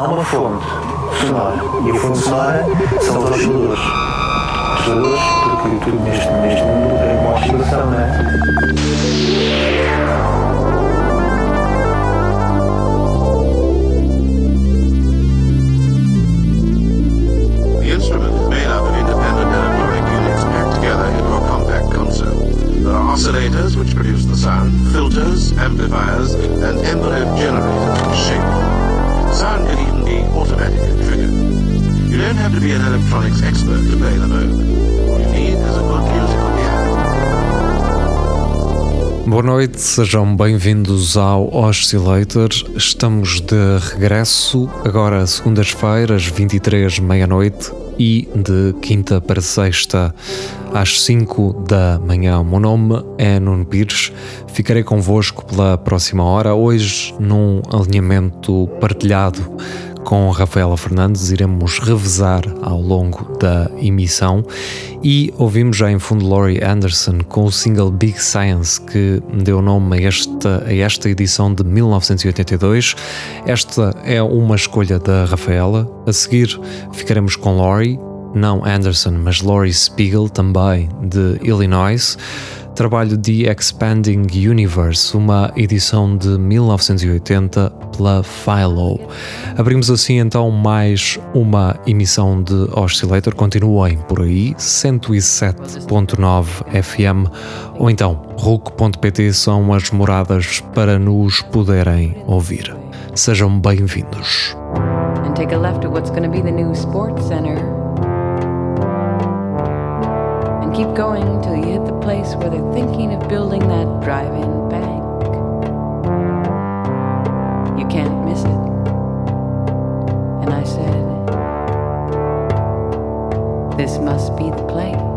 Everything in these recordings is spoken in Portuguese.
há uma fonte sonora. E a fonte sonora são os osciladores. Osciladores, porque tudo neste, neste mundo é uma oscilação, não é? Noite, sejam bem-vindos ao Oscillator. Estamos de regresso, agora segundas-feiras, 23, meia-noite e de quinta para sexta, às 5 da manhã. O meu nome é Nuno Pires, ficarei convosco pela próxima hora, hoje num alinhamento partilhado com Rafaela Fernandes, iremos revezar ao longo da emissão e ouvimos já em fundo Laurie Anderson com o single Big Science que deu nome a esta, a esta edição de 1982. Esta é uma escolha da Rafaela. A seguir ficaremos com Laurie, não Anderson, mas Laurie Spiegel, também de Illinois trabalho The Expanding Universe, uma edição de 1980 pela Philo. Abrimos assim então mais uma emissão de Oscillator. Continuem por aí, 107.9 FM ou então RUC.pt são as moradas para nos poderem ouvir. Sejam bem-vindos. and take a left at what's going to be the new sports center. Keep going till you hit the place where they're thinking of building that drive in bank. You can't miss it. And I said, This must be the place.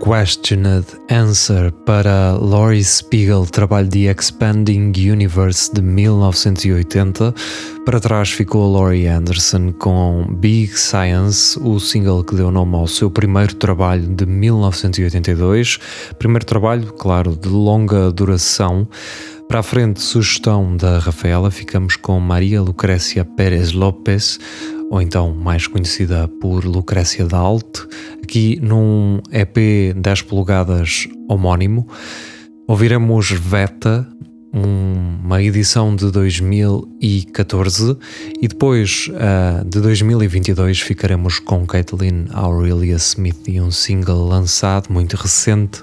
Unquestioned Answer para Laurie Spiegel, trabalho de Expanding Universe de 1980. Para trás ficou Laurie Anderson com Big Science, o single que deu nome ao seu primeiro trabalho de 1982. Primeiro trabalho, claro, de longa duração. Para a frente, sugestão da Rafaela, ficamos com Maria Lucrécia Pérez Lopes, ou então mais conhecida por Lucrécia Dalt, aqui num EP 10 polegadas homónimo. Ouviremos Veta, uma edição de 2014 e depois uh, de 2022 ficaremos com Caitlin Aurelia Smith e um single lançado muito recente,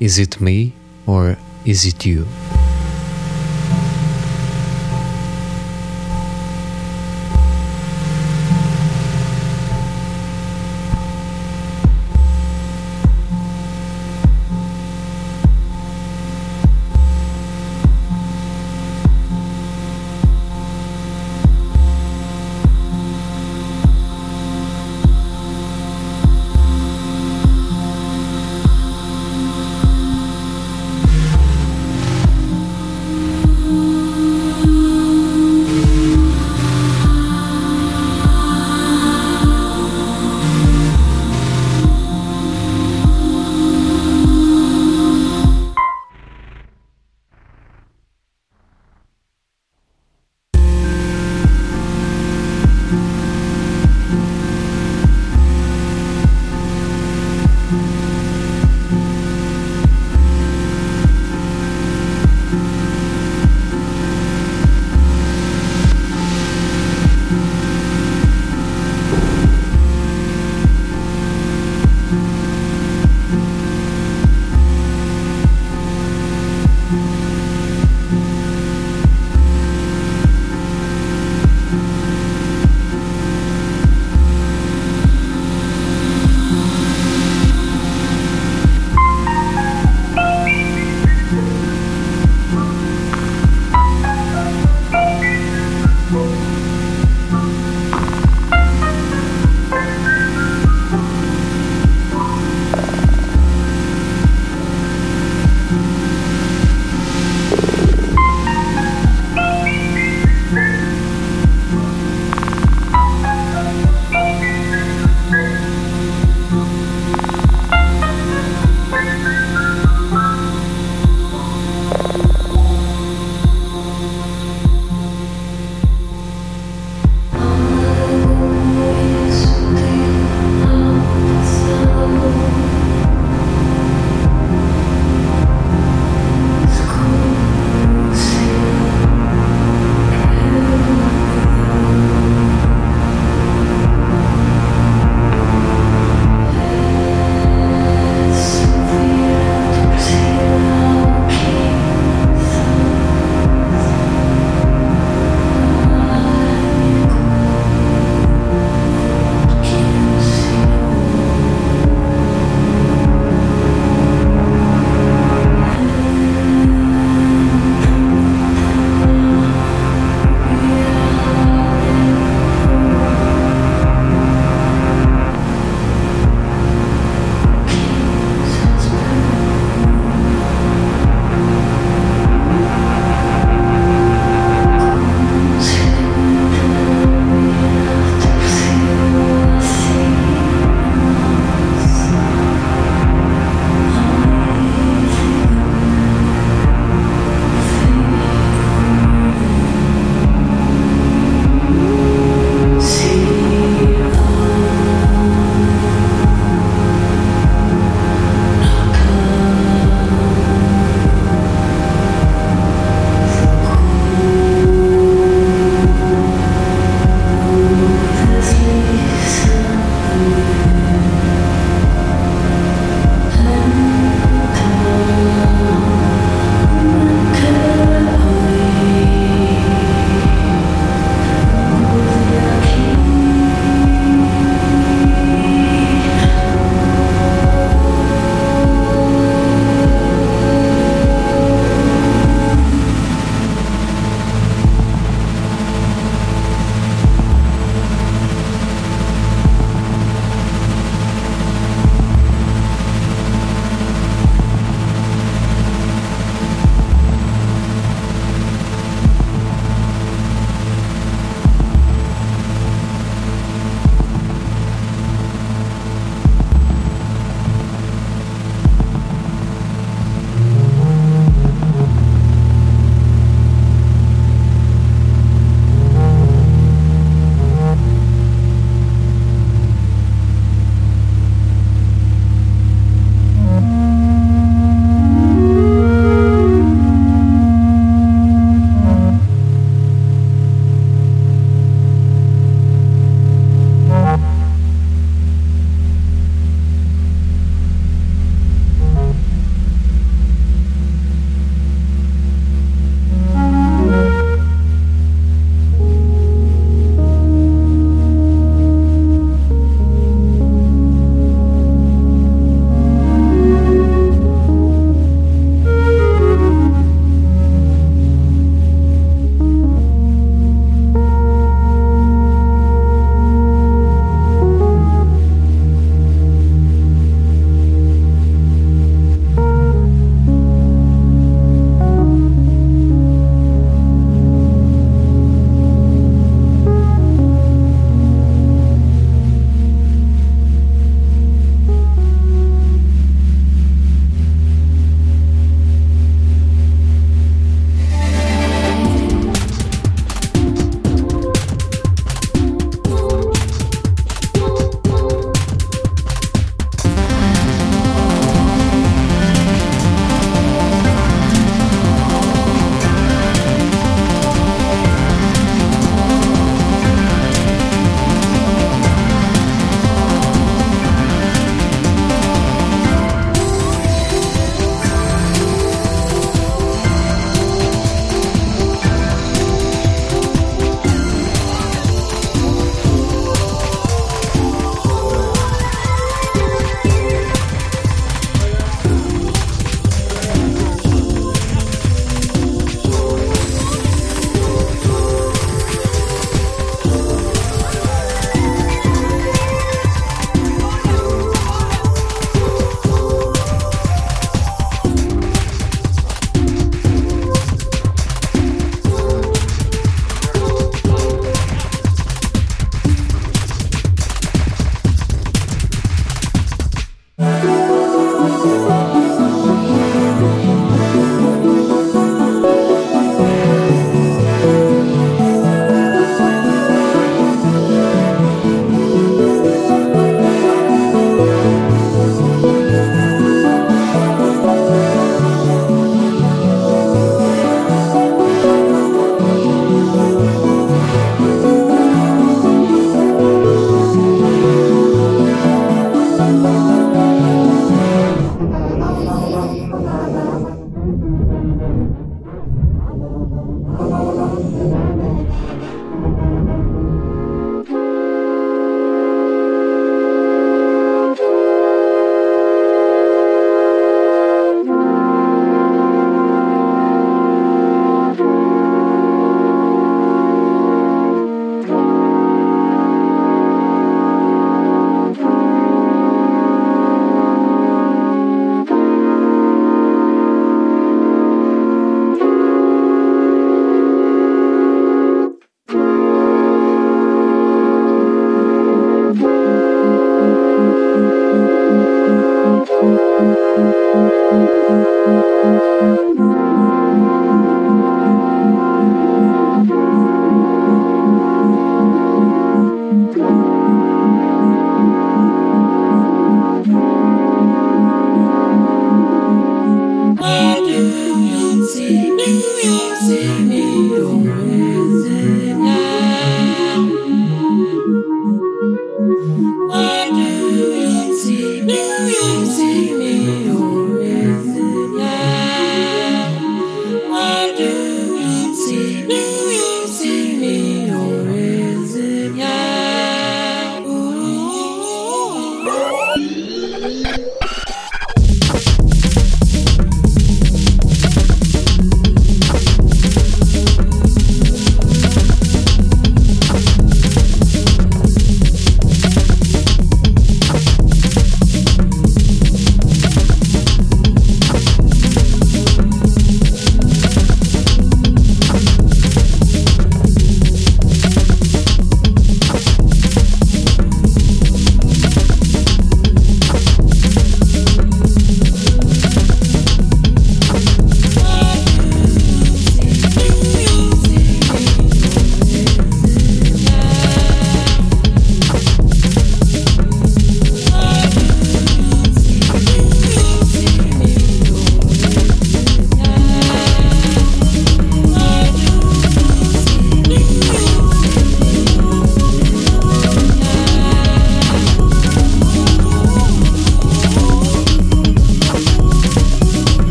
Is It Me or Is It You?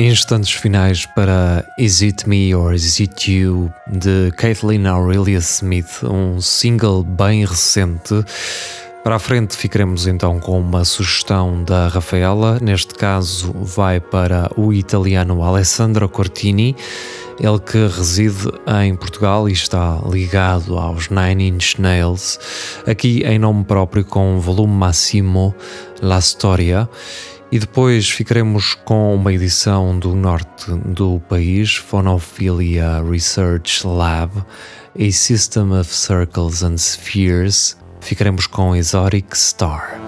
Instantes finais para Is It Me or Is It You de Kathleen Aurelia Smith, um single bem recente. Para a frente ficaremos então com uma sugestão da Rafaela, neste caso vai para o italiano Alessandro Cortini, ele que reside em Portugal e está ligado aos Nine Inch Nails, aqui em nome próprio com volume máximo La Storia. E depois ficaremos com uma edição do norte do país, Phonophilia Research Lab, A System of Circles and Spheres. Ficaremos com Exotic Star.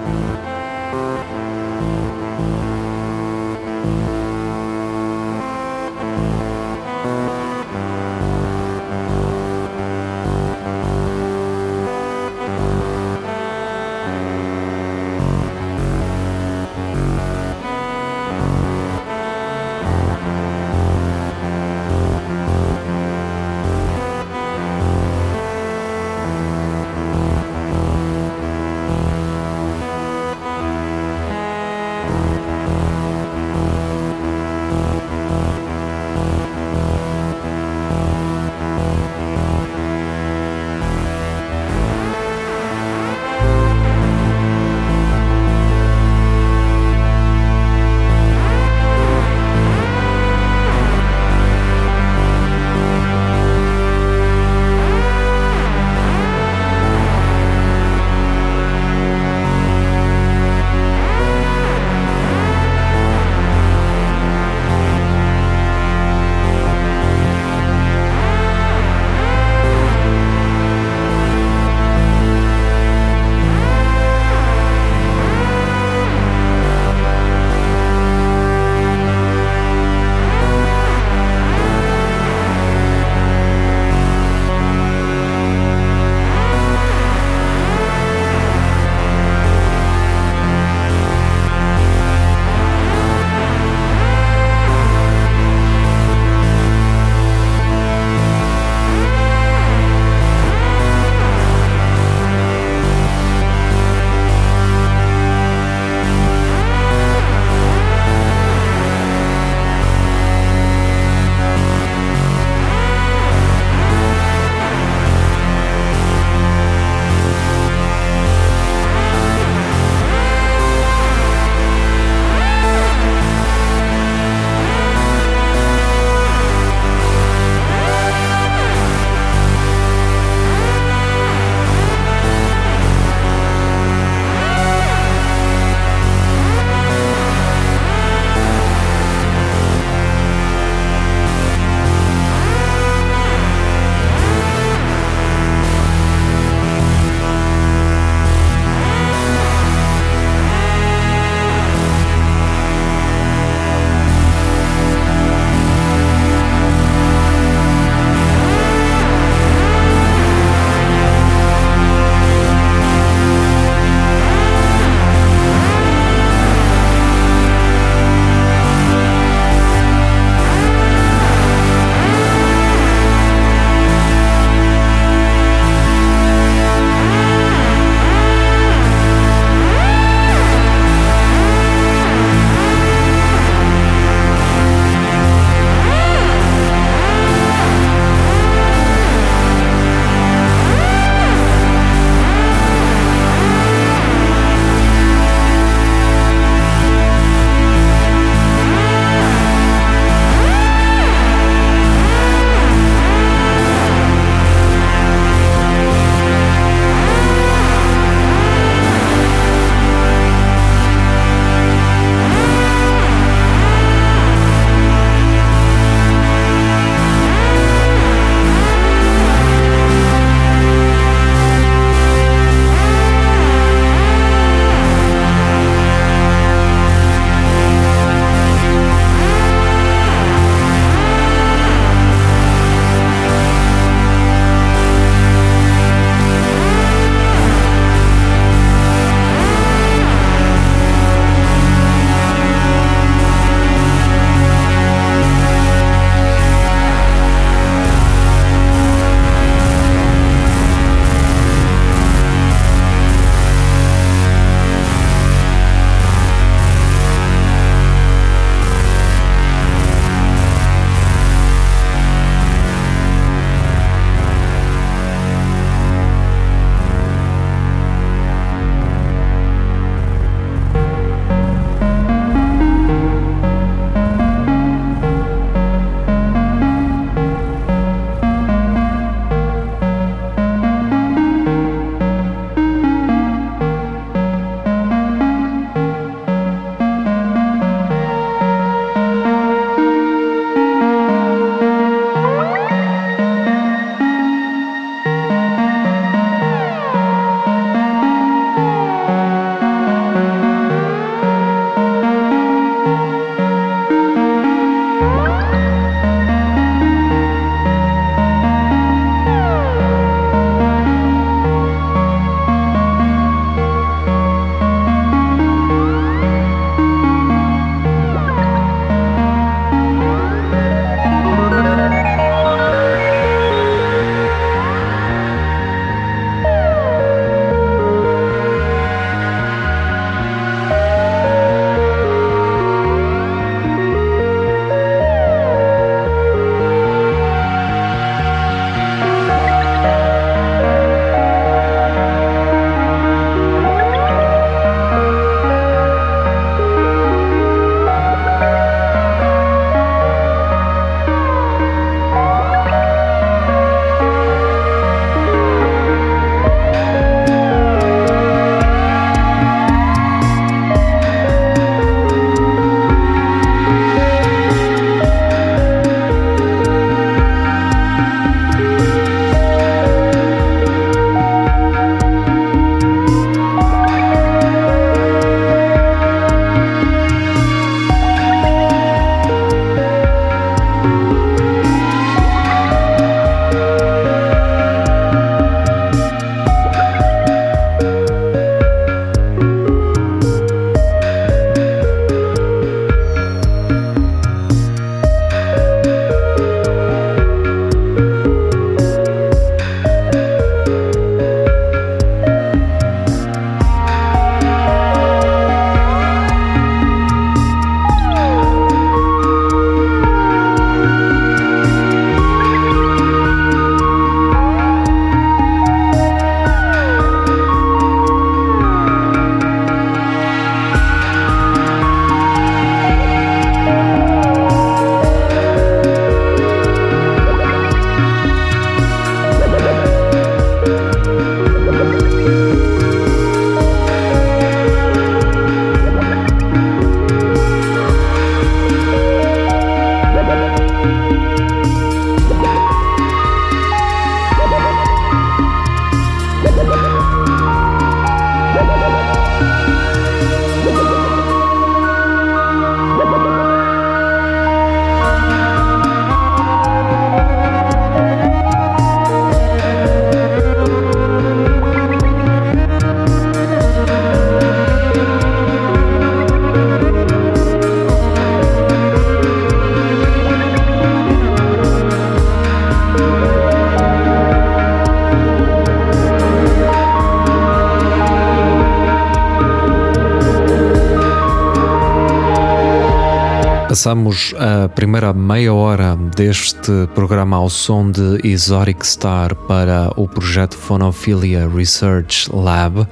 Passamos a primeira meia hora deste programa ao som de Exotic Star para o projeto Phonophilia Research Lab,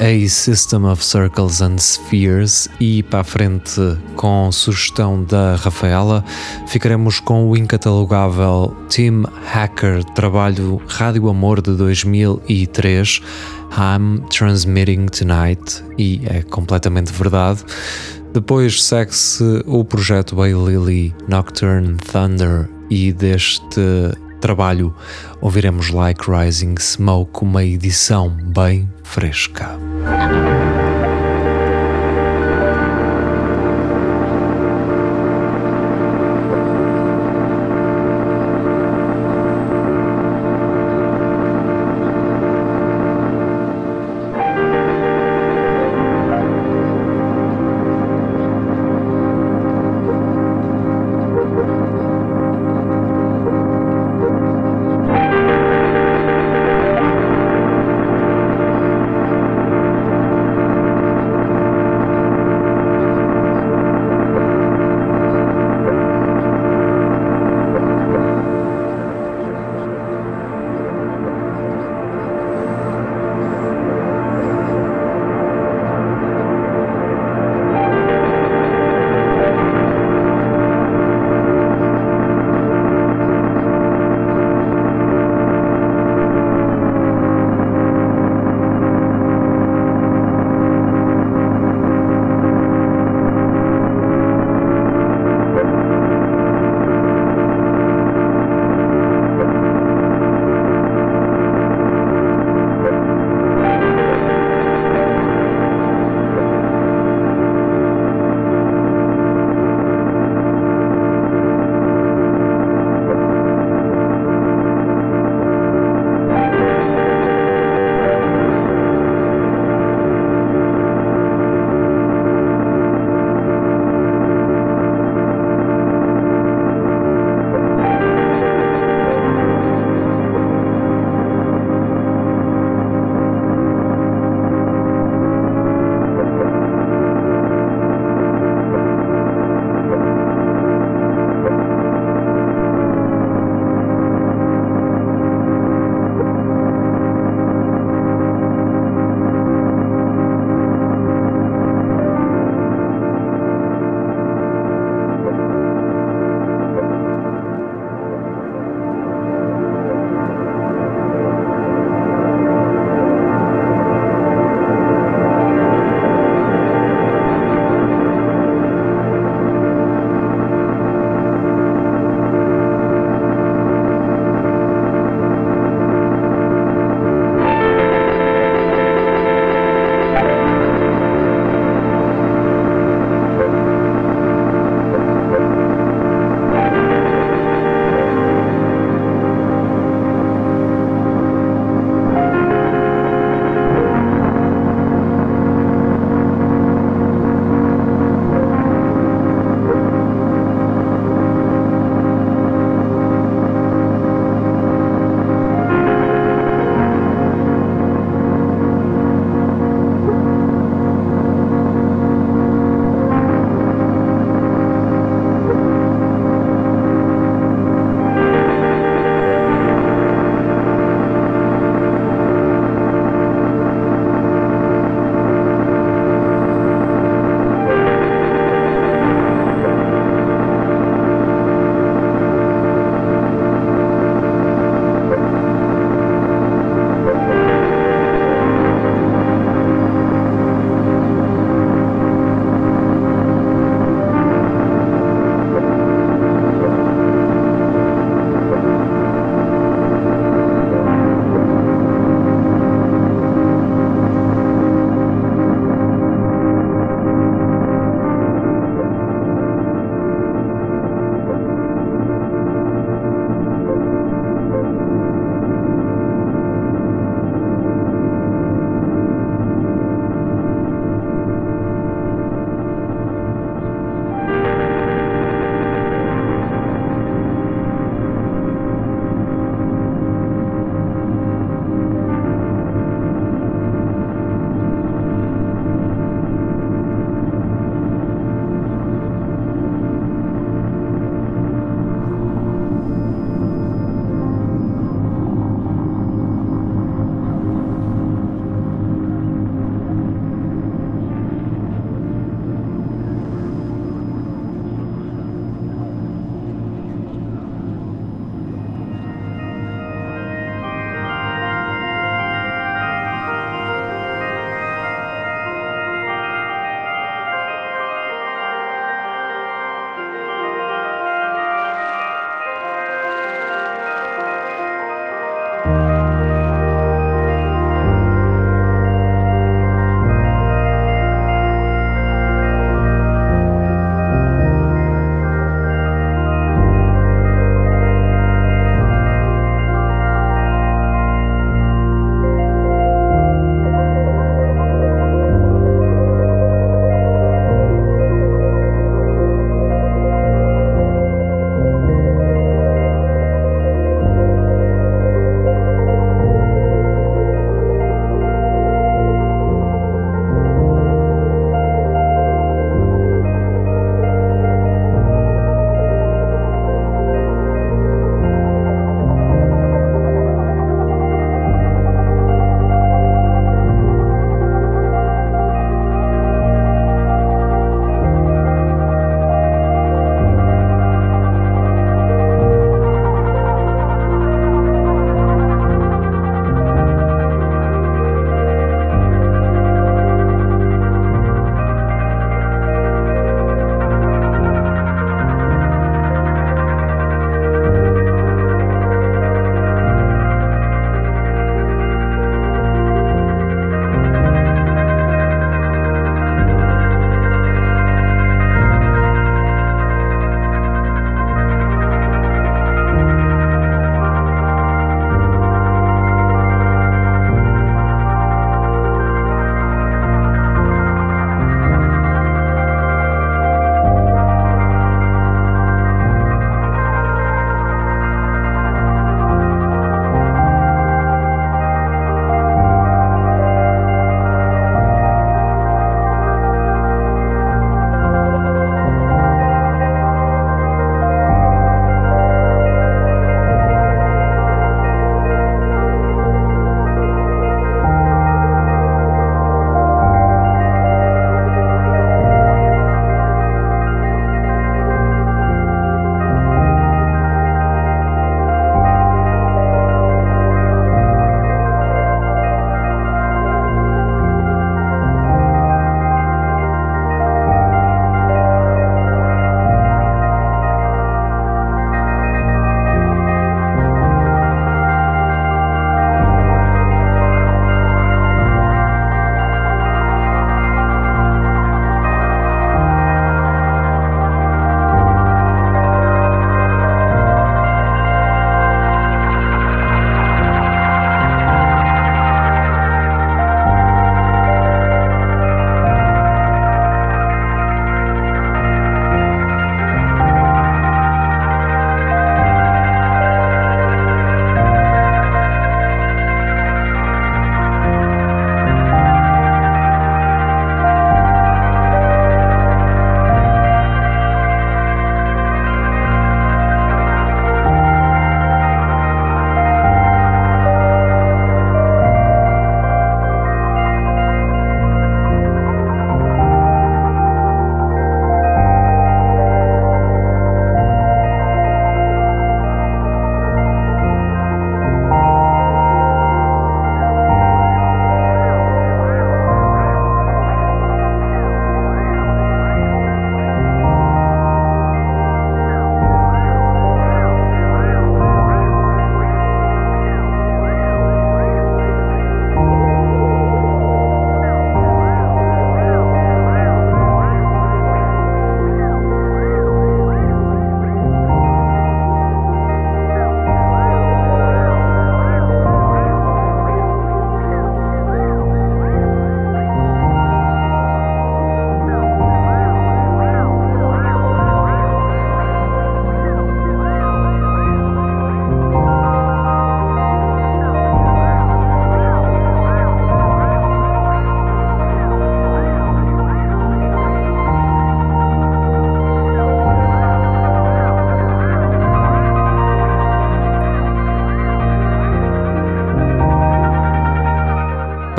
a System of Circles and Spheres. E para a frente com sugestão da Rafaela ficaremos com o incatalogável Team Hacker, trabalho Rádio Amor de 2003 I'm Transmitting Tonight. E é completamente verdade. Depois segue-se o projeto Bay Lily Nocturne Thunder e deste trabalho ouviremos Like Rising Smoke, uma edição bem fresca.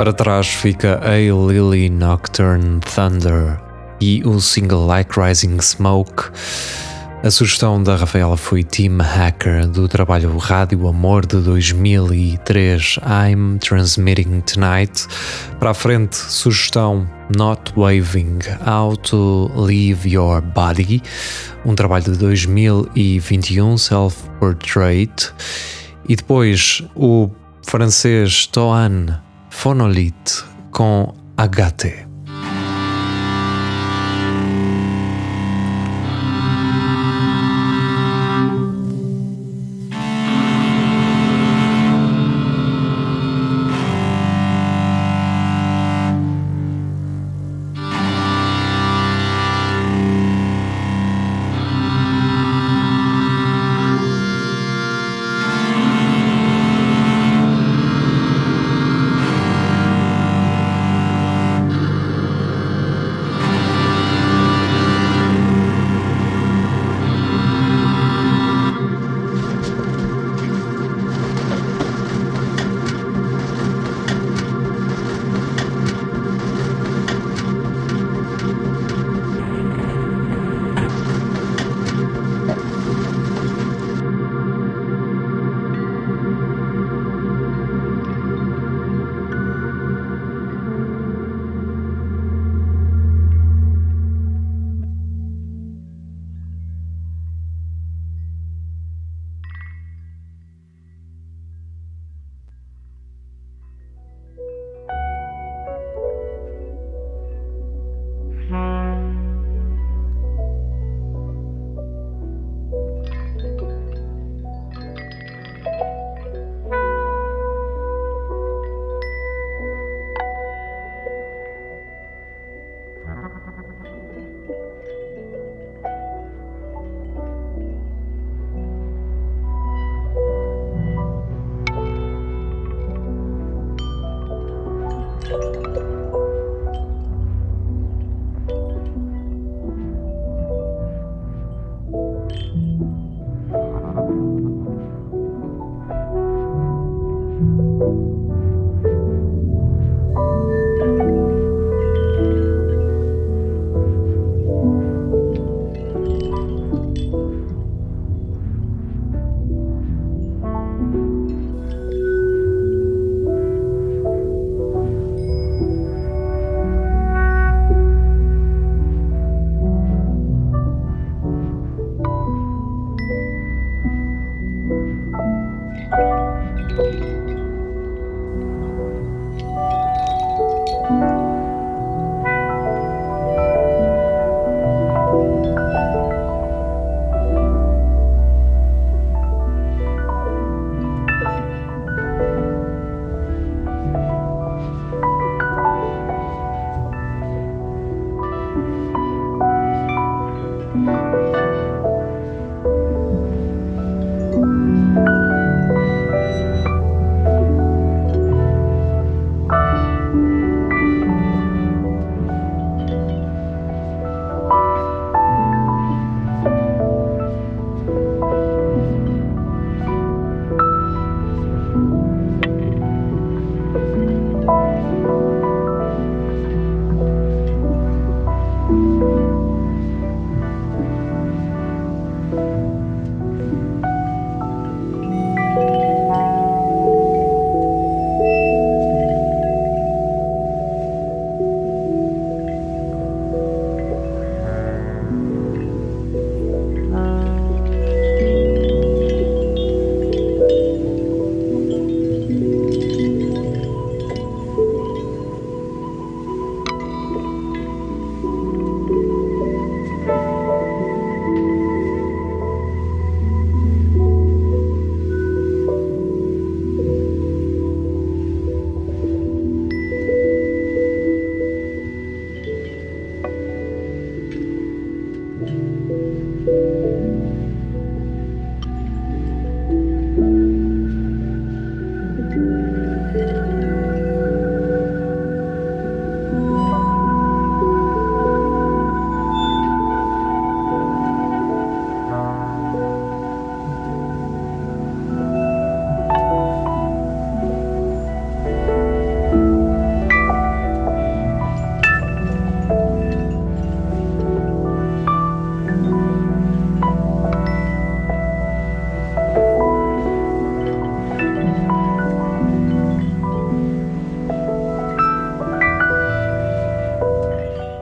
Para trás fica A Lily Nocturne Thunder e o single Like Rising Smoke. A sugestão da Rafaela foi Team Hacker do trabalho Rádio Amor de 2003 I'm Transmitting Tonight. Para a frente, sugestão Not Waving How to Leave Your Body, um trabalho de 2021 Self Portrait. E depois o francês Toan phonolithe qu'ont Agathe.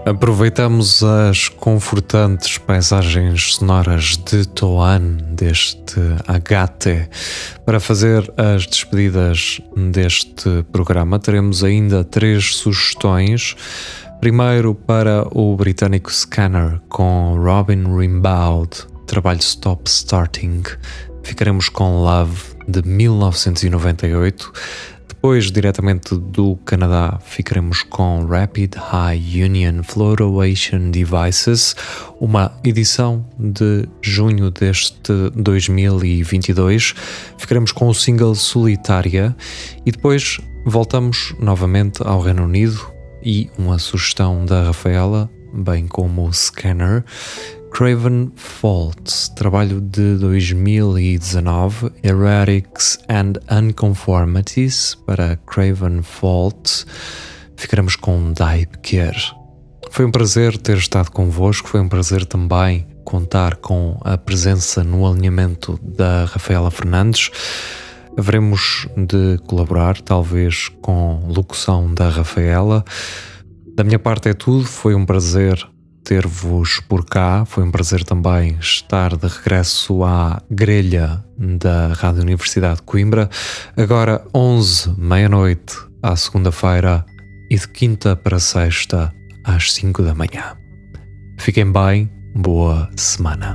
Aproveitamos as confortantes paisagens sonoras de Toan, deste Agate, para fazer as despedidas deste programa. Teremos ainda três sugestões. Primeiro para o britânico Scanner com Robin Rimbaud, trabalho Stop Starting. Ficaremos com Love de 1998. Depois, diretamente do Canadá, ficaremos com Rapid High Union Fluoration Devices, uma edição de junho deste 2022. Ficaremos com o single Solitária e depois voltamos novamente ao Reino Unido e uma sugestão da Rafaela, bem como o Scanner, Craven Faults, trabalho de 2019, Erratics and Unconformities para Craven Faults. Ficaremos com Dive Care. Foi um prazer ter estado convosco, foi um prazer também contar com a presença no alinhamento da Rafaela Fernandes. Haveremos de colaborar, talvez, com locução da Rafaela. Da minha parte é tudo, foi um prazer ter-vos por cá. Foi um prazer também estar de regresso à grelha da Rádio Universidade de Coimbra. Agora 11, meia-noite, à segunda-feira e de quinta para sexta, às 5 da manhã. Fiquem bem, boa semana.